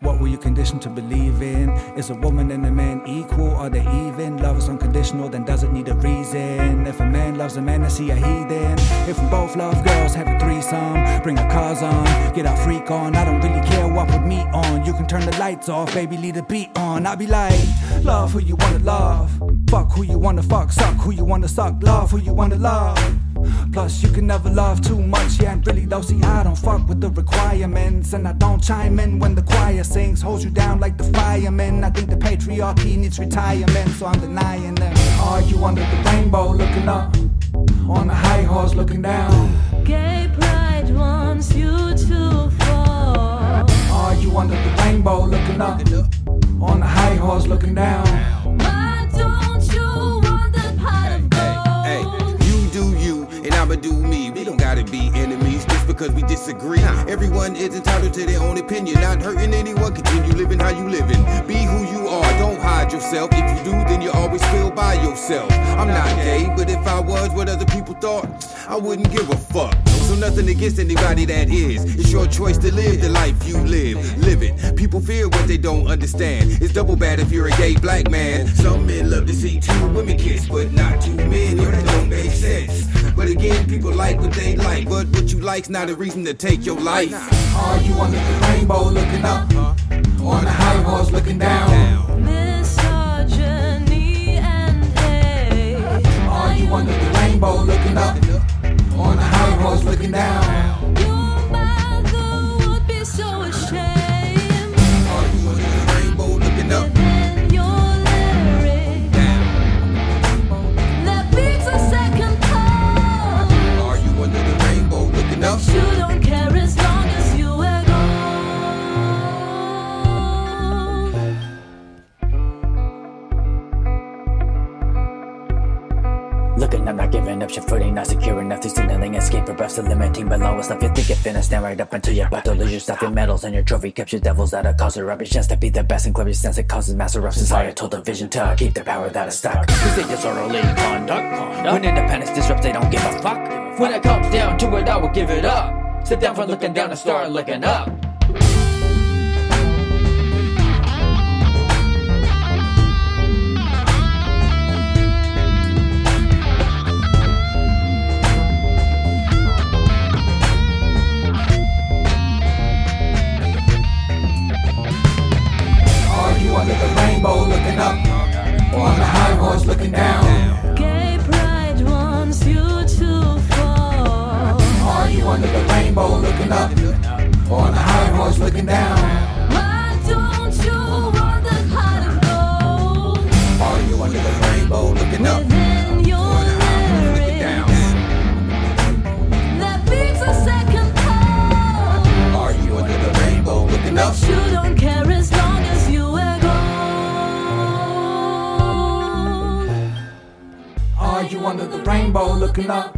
What were you conditioned to believe in? Is a woman and a man equal? Are they even? Love is unconditional, then does it need a reason? If a man loves a man, is he a heathen? If we both love girls, have a threesome, bring our cars on, get our freak on. I don't really care what put me on. You can turn the lights off, baby, leave the beat on. I'll be like, love who you wanna love, fuck who you wanna fuck, suck who you wanna suck, love who you wanna love. Plus, you can never love too much, yeah, and really though, see, I don't fuck with the requirements, and I don't chime in when the choir sings, holds you down like the firemen. I think the patriarchy needs retirement, so I'm denying them. Argue under the rainbow, looking up, on the high horse, looking down. Gay pride wants you to fall. Argue under the rainbow, looking up, on the high horse, looking down. Because we disagree. Everyone is entitled to their own opinion. Not hurting anyone, continue living how you living. Be who you are, don't hide yourself. If you do, then you always feel by yourself. I'm not gay, but if I was what other people thought, I wouldn't give a fuck. So nothing against anybody that is. It's your choice to live the life you live. Live it. People fear what they don't understand. It's double bad if you're a gay black man. Some men love to see two women kiss, but not two men. Yo, that don't make sense. But again, people like what they like. But what you like's not a reason to take your life. Argue under the rainbow, looking up, on the high horse, looking down. Looking, I'm not giving up, shit footing, not secure enough to signaling escape for breaths, limiting but below stuff you think it finna stand right up until your butt to lose your stuff, your medals and your trophy kept your devils that are cause a rubbish chance to be the best and cleverest sense it causes mass eruptions, societal division to keep the power that is stuck. Cause they disorderly conduct, when independence disrupts, they don't give a fuck. When it comes down to it, I will give it up. Sit down from looking down and start looking up. Looking down. Why don't you want the of gold? Argue under the rainbow, looking up. Within your Looking that beats a second pulse. Argue under the rainbow, looking up. You don't care as long as you gold. Argue under the rainbow, looking up,